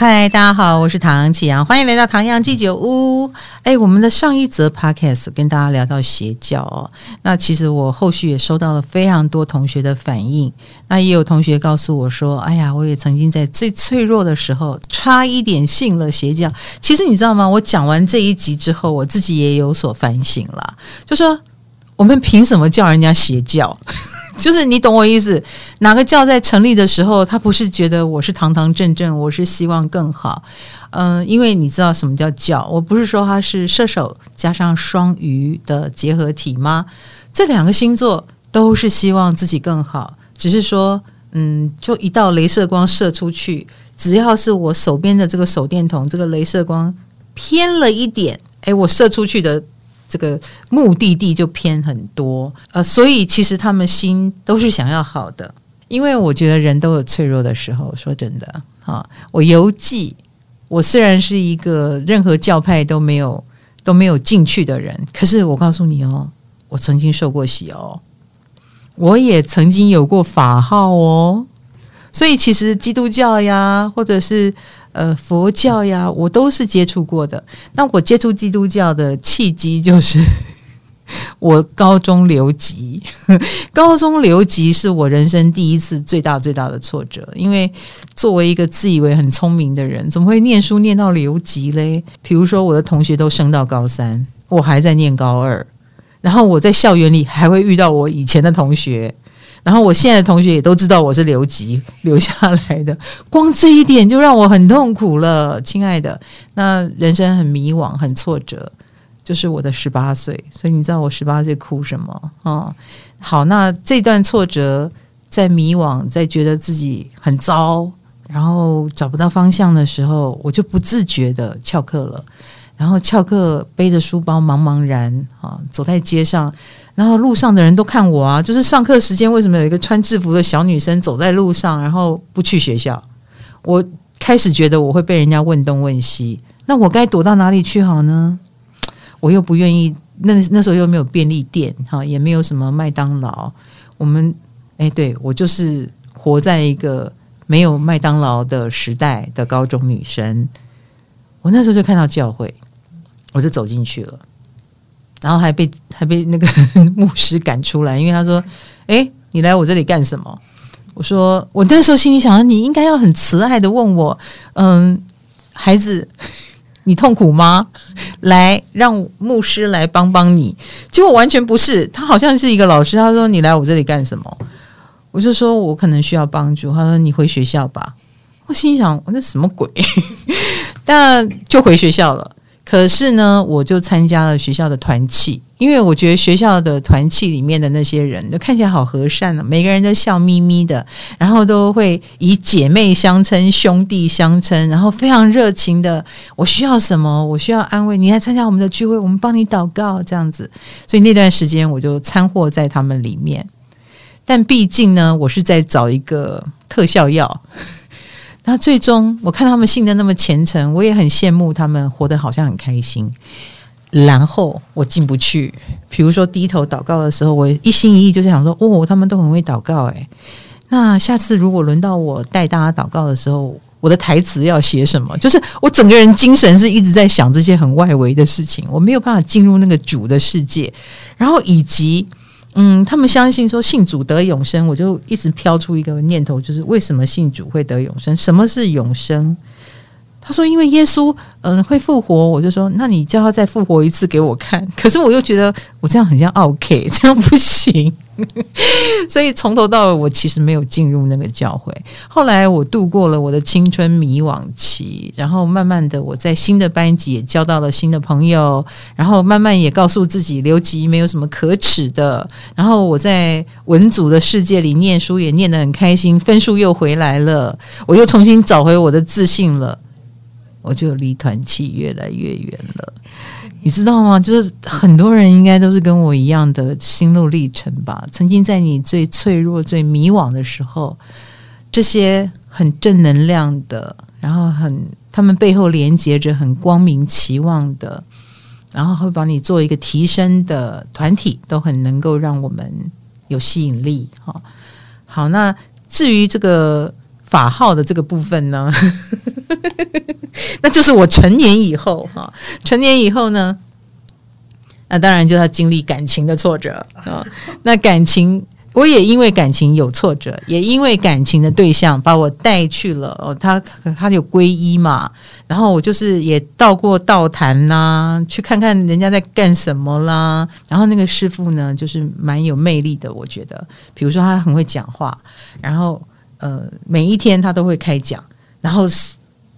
嗨，大家好，我是唐启阳，欢迎来到唐阳鸡酒屋。哎，我们的上一则 podcast 跟大家聊到邪教哦，那其实我后续也收到了非常多同学的反应，那也有同学告诉我说，哎呀，我也曾经在最脆弱的时候差一点信了邪教。其实你知道吗？我讲完这一集之后，我自己也有所反省了，就说我们凭什么叫人家邪教？就是你懂我意思，哪个教在成立的时候，他不是觉得我是堂堂正正，我是希望更好，嗯、因为你知道什么叫教？我不是说他是射手加上双鱼的结合体吗？这两个星座都是希望自己更好，只是说，嗯，就一道镭射光射出去，只要是我手边的这个手电筒，这个镭射光偏了一点，诶，我射出去的。这个目的地就偏很多，呃，所以其实他们心都是想要好的，因为我觉得人都有脆弱的时候。说真的，哈，我游记，我虽然是一个任何教派都没有都没有进去的人，可是我告诉你哦，我曾经受过洗哦，我也曾经有过法号哦，所以其实基督教呀，或者是。呃，佛教呀，我都是接触过的。那我接触基督教的契机就是 我高中留级。高中留级是我人生第一次最大最大的挫折，因为作为一个自以为很聪明的人，怎么会念书念到留级嘞？比如说，我的同学都升到高三，我还在念高二，然后我在校园里还会遇到我以前的同学。然后我现在的同学也都知道我是留级 留下来的，光这一点就让我很痛苦了，亲爱的。那人生很迷惘，很挫折，就是我的十八岁。所以你知道我十八岁哭什么啊？好，那这段挫折，在迷惘，在觉得自己很糟，然后找不到方向的时候，我就不自觉的翘课了。然后翘课，背着书包，茫茫然啊，走在街上。然后路上的人都看我啊，就是上课时间为什么有一个穿制服的小女生走在路上，然后不去学校？我开始觉得我会被人家问东问西，那我该躲到哪里去好呢？我又不愿意，那那时候又没有便利店，哈，也没有什么麦当劳。我们，哎，对，我就是活在一个没有麦当劳的时代的高中女生。我那时候就看到教会，我就走进去了。然后还被还被那个 牧师赶出来，因为他说：“诶，你来我这里干什么？”我说：“我那时候心里想，你应该要很慈爱的问我，嗯，孩子，你痛苦吗？来，让牧师来帮帮你。”结果完全不是，他好像是一个老师。他说：“你来我这里干什么？”我就说：“我可能需要帮助。”他说：“你回学校吧。”我心想：“我那什么鬼？” 但就回学校了。可是呢，我就参加了学校的团契，因为我觉得学校的团契里面的那些人都看起来好和善呢、啊，每个人都笑眯眯的，然后都会以姐妹相称、兄弟相称，然后非常热情的。我需要什么？我需要安慰，你来参加我们的聚会，我们帮你祷告，这样子。所以那段时间我就掺和在他们里面。但毕竟呢，我是在找一个特效药。那最终，我看他们信的那么虔诚，我也很羡慕他们活得好像很开心。然后我进不去，比如说低头祷告的时候，我一心一意就是想说，哦，他们都很会祷告，诶。那下次如果轮到我带大家祷告的时候，我的台词要写什么？就是我整个人精神是一直在想这些很外围的事情，我没有办法进入那个主的世界，然后以及。嗯，他们相信说信主得永生，我就一直飘出一个念头，就是为什么信主会得永生？什么是永生？他说因为耶稣嗯会复活，我就说那你叫他再复活一次给我看。可是我又觉得我这样很像 OK，这样不行。所以从头到尾，我其实没有进入那个教会。后来我度过了我的青春迷惘期，然后慢慢的我在新的班级也交到了新的朋友，然后慢慢也告诉自己留级没有什么可耻的。然后我在文组的世界里念书也念得很开心，分数又回来了，我又重新找回我的自信了，我就离团契越来越远了。你知道吗？就是很多人应该都是跟我一样的心路历程吧。曾经在你最脆弱、最迷惘的时候，这些很正能量的，然后很他们背后连接着很光明期望的，然后会帮你做一个提升的团体，都很能够让我们有吸引力。哈，好，那至于这个法号的这个部分呢，那就是我成年以后哈，成年以后呢，那当然就要经历感情的挫折啊。那感情，我也因为感情有挫折，也因为感情的对象把我带去了哦，他他有皈依嘛，然后我就是也到过道坛呐，去看看人家在干什么啦。然后那个师傅呢，就是蛮有魅力的，我觉得，比如说他很会讲话，然后。呃，每一天他都会开讲，然后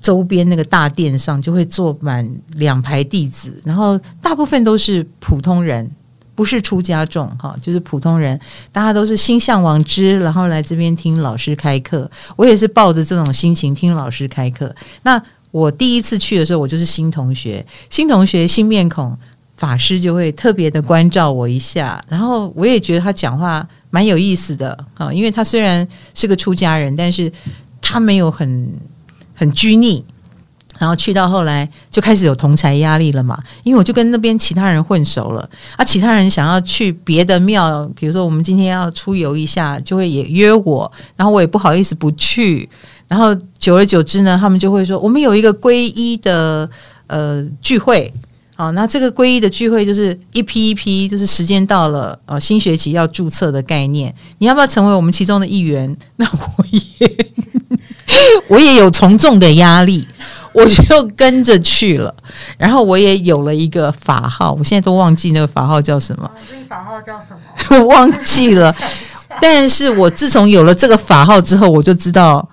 周边那个大殿上就会坐满两排弟子，然后大部分都是普通人，不是出家众哈，就是普通人，大家都是心向往之，然后来这边听老师开课。我也是抱着这种心情听老师开课。那我第一次去的时候，我就是新同学，新同学新面孔。法师就会特别的关照我一下，然后我也觉得他讲话蛮有意思的啊，因为他虽然是个出家人，但是他没有很很拘泥。然后去到后来就开始有同侪压力了嘛，因为我就跟那边其他人混熟了。啊，其他人想要去别的庙，比如说我们今天要出游一下，就会也约我，然后我也不好意思不去，然后久而久之呢，他们就会说我们有一个皈依的呃聚会。好，那这个皈依的聚会就是一批一批，就是时间到了，哦，新学期要注册的概念，你要不要成为我们其中的一员？那我也 我也有从众的压力，我就跟着去了。然后我也有了一个法号，我现在都忘记那个法号叫什么。这个法号叫什么？我 忘记了。但是我自从有了这个法号之后，我就知道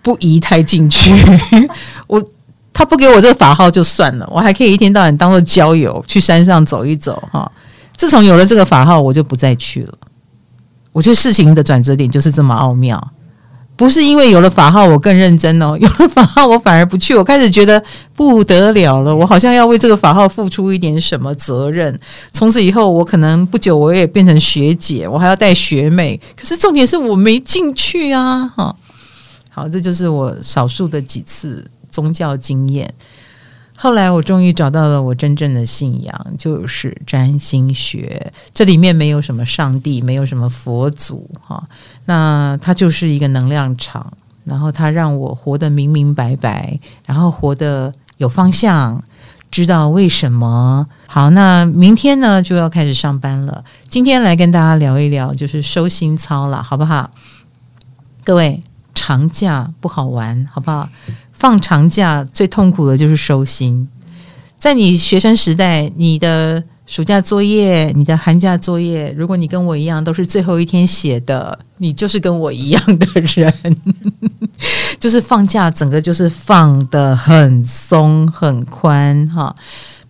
不宜太进去。我。他不给我这个法号就算了，我还可以一天到晚当做郊游去山上走一走哈。自从有了这个法号，我就不再去了。我觉得事情的转折点就是这么奥妙，不是因为有了法号我更认真哦，有了法号我反而不去。我开始觉得不得了了，我好像要为这个法号付出一点什么责任。从此以后，我可能不久我也变成学姐，我还要带学妹。可是重点是我没进去啊！哈，好，这就是我少数的几次。宗教经验，后来我终于找到了我真正的信仰，就是占星学。这里面没有什么上帝，没有什么佛祖，哈，那它就是一个能量场，然后它让我活得明明白白，然后活得有方向，知道为什么。好，那明天呢就要开始上班了。今天来跟大家聊一聊，就是收心操了，好不好？各位，长假不好玩，好不好？放长假最痛苦的就是收心。在你学生时代，你的暑假作业、你的寒假作业，如果你跟我一样都是最后一天写的，你就是跟我一样的人。就是放假，整个就是放得很松很宽哈。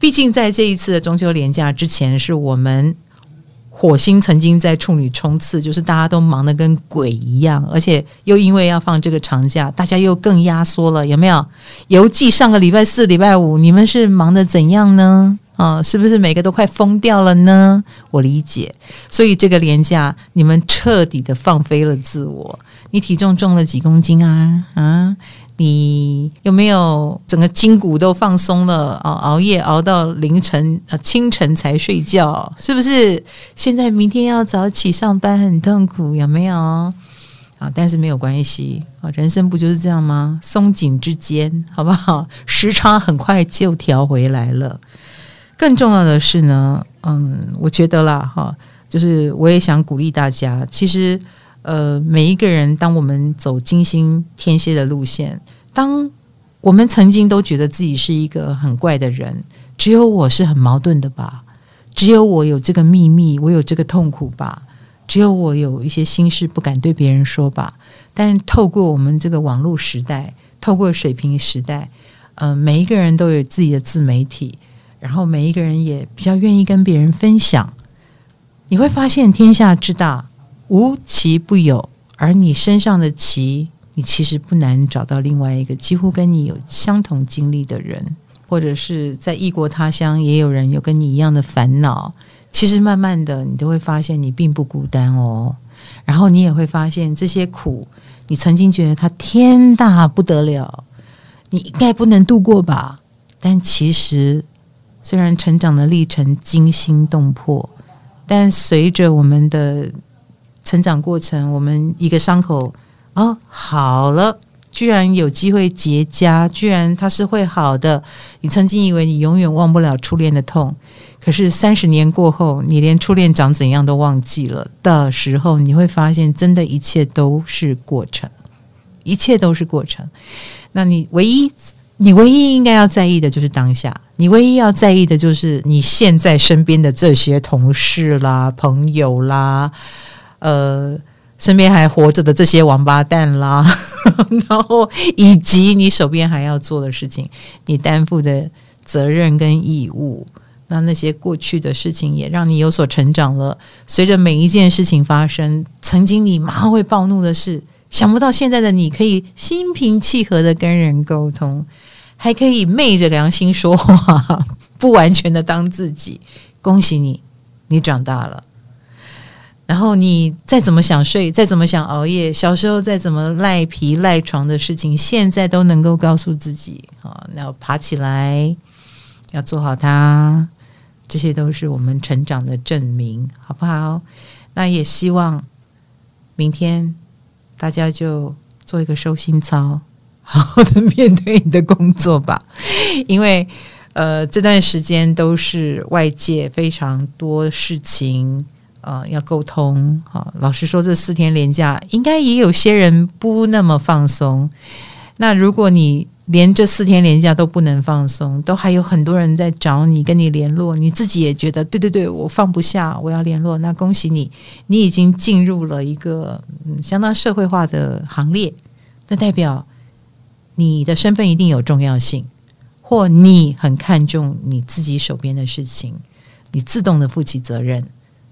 毕竟在这一次的中秋连假之前，是我们。火星曾经在处女冲刺，就是大家都忙得跟鬼一样，而且又因为要放这个长假，大家又更压缩了，有没有？犹记上个礼拜四、礼拜五，你们是忙得怎样呢？啊，是不是每个都快疯掉了呢？我理解，所以这个连假你们彻底的放飞了自我。你体重重了几公斤啊？啊？你有没有整个筋骨都放松了？哦，熬夜熬到凌晨啊，清晨才睡觉，是不是？现在明天要早起上班，很痛苦，有没有？啊，但是没有关系啊，人生不就是这样吗？松紧之间，好不好？时差很快就调回来了。更重要的是呢，嗯，我觉得啦，哈，就是我也想鼓励大家，其实。呃，每一个人，当我们走金星天蝎的路线，当我们曾经都觉得自己是一个很怪的人，只有我是很矛盾的吧？只有我有这个秘密，我有这个痛苦吧？只有我有一些心事不敢对别人说吧？但是透过我们这个网络时代，透过水瓶时代，呃，每一个人都有自己的自媒体，然后每一个人也比较愿意跟别人分享，你会发现天下之大。无奇不有，而你身上的奇，你其实不难找到另外一个几乎跟你有相同经历的人，或者是在异国他乡也有人有跟你一样的烦恼。其实慢慢的，你都会发现你并不孤单哦。然后你也会发现这些苦，你曾经觉得它天大不得了，你应该不能度过吧？但其实，虽然成长的历程惊心动魄，但随着我们的成长过程，我们一个伤口哦，好了，居然有机会结痂，居然它是会好的。你曾经以为你永远忘不了初恋的痛，可是三十年过后，你连初恋长怎样都忘记了的时候，你会发现，真的一切都是过程，一切都是过程。那你唯一，你唯一应该要在意的就是当下，你唯一要在意的就是你现在身边的这些同事啦、朋友啦，呃，身边还活着的这些王八蛋啦，然后以及你手边还要做的事情，你担负的责任跟义务。那那些过去的事情也让你有所成长了。随着每一件事情发生，曾经你马上会暴怒的事。想不到现在的你可以心平气和的跟人沟通，还可以昧着良心说话，不完全的当自己。恭喜你，你长大了。然后你再怎么想睡，再怎么想熬夜，小时候再怎么赖皮赖床的事情，现在都能够告诉自己：啊，要爬起来，要做好它。这些都是我们成长的证明，好不好？那也希望明天。大家就做一个收心操，好好的面对你的工作吧。因为呃，这段时间都是外界非常多事情呃要沟通。好，老实说，这四天连假应该也有些人不那么放松。那如果你连这四天连假都不能放松，都还有很多人在找你，跟你联络，你自己也觉得对对对，我放不下，我要联络。那恭喜你，你已经进入了一个嗯相当社会化的行列。那代表你的身份一定有重要性，或你很看重你自己手边的事情，你自动的负起责任。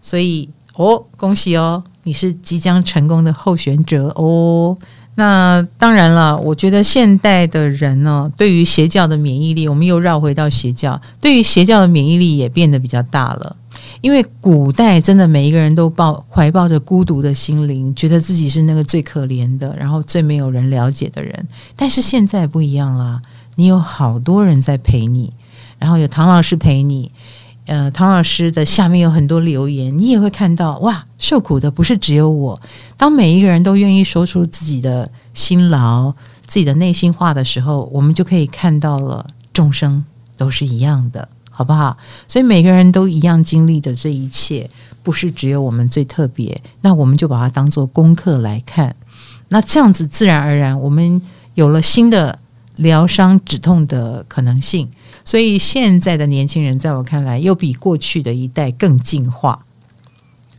所以哦，恭喜哦，你是即将成功的候选者哦。那当然了，我觉得现代的人呢，对于邪教的免疫力，我们又绕回到邪教，对于邪教的免疫力也变得比较大了。因为古代真的每一个人都抱怀抱着孤独的心灵，觉得自己是那个最可怜的，然后最没有人了解的人。但是现在不一样了，你有好多人在陪你，然后有唐老师陪你。呃，唐老师的下面有很多留言，你也会看到哇，受苦的不是只有我。当每一个人都愿意说出自己的辛劳、自己的内心话的时候，我们就可以看到了众生都是一样的，好不好？所以每个人都一样经历的这一切，不是只有我们最特别。那我们就把它当做功课来看，那这样子自然而然，我们有了新的疗伤止痛的可能性。所以现在的年轻人，在我看来，又比过去的一代更进化。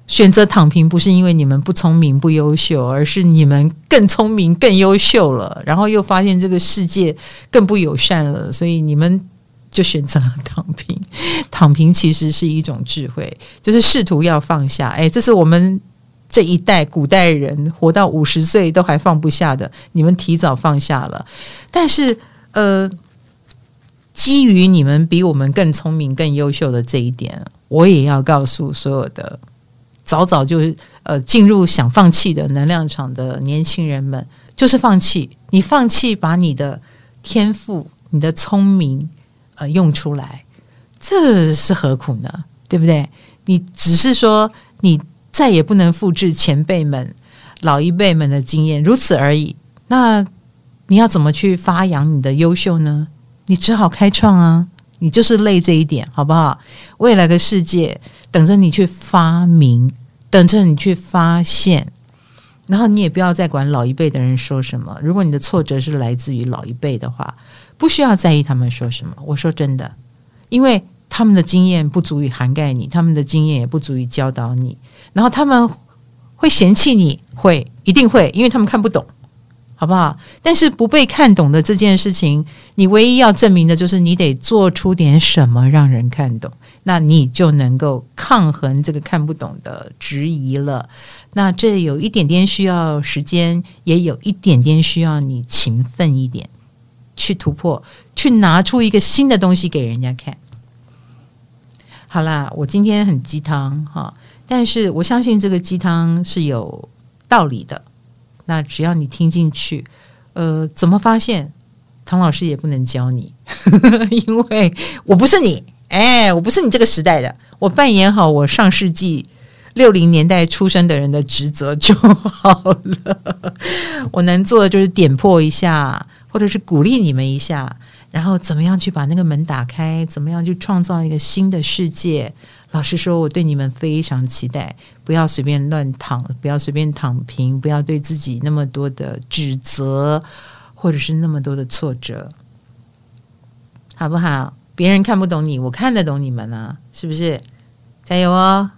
选择躺平，不是因为你们不聪明、不优秀，而是你们更聪明、更优秀了。然后又发现这个世界更不友善了，所以你们就选择了躺平。躺平其实是一种智慧，就是试图要放下。哎，这是我们这一代古代人活到五十岁都还放不下的，你们提早放下了。但是，呃。基于你们比我们更聪明、更优秀的这一点，我也要告诉所有的早早就呃进入想放弃的能量场的年轻人们，就是放弃。你放弃把你的天赋、你的聪明呃用出来，这是何苦呢？对不对？你只是说你再也不能复制前辈们、老一辈们的经验，如此而已。那你要怎么去发扬你的优秀呢？你只好开创啊！你就是累这一点，好不好？未来的世界等着你去发明，等着你去发现。然后你也不要再管老一辈的人说什么。如果你的挫折是来自于老一辈的话，不需要在意他们说什么。我说真的，因为他们的经验不足以涵盖你，他们的经验也不足以教导你。然后他们会嫌弃你，会一定会，因为他们看不懂。好不好？但是不被看懂的这件事情，你唯一要证明的就是你得做出点什么让人看懂，那你就能够抗衡这个看不懂的质疑了。那这有一点点需要时间，也有一点点需要你勤奋一点去突破，去拿出一个新的东西给人家看。好啦，我今天很鸡汤哈，但是我相信这个鸡汤是有道理的。那只要你听进去，呃，怎么发现？唐老师也不能教你，因为我不是你，哎，我不是你这个时代的。我扮演好我上世纪六零年代出生的人的职责就好了。我能做的就是点破一下，或者是鼓励你们一下，然后怎么样去把那个门打开，怎么样去创造一个新的世界。老实说，我对你们非常期待。不要随便乱躺，不要随便躺平，不要对自己那么多的指责，或者是那么多的挫折，好不好？别人看不懂你，我看得懂你们啊，是不是？加油哦！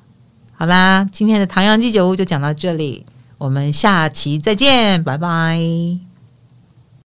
好啦，今天的唐阳鸡酒屋就讲到这里，我们下期再见，拜拜。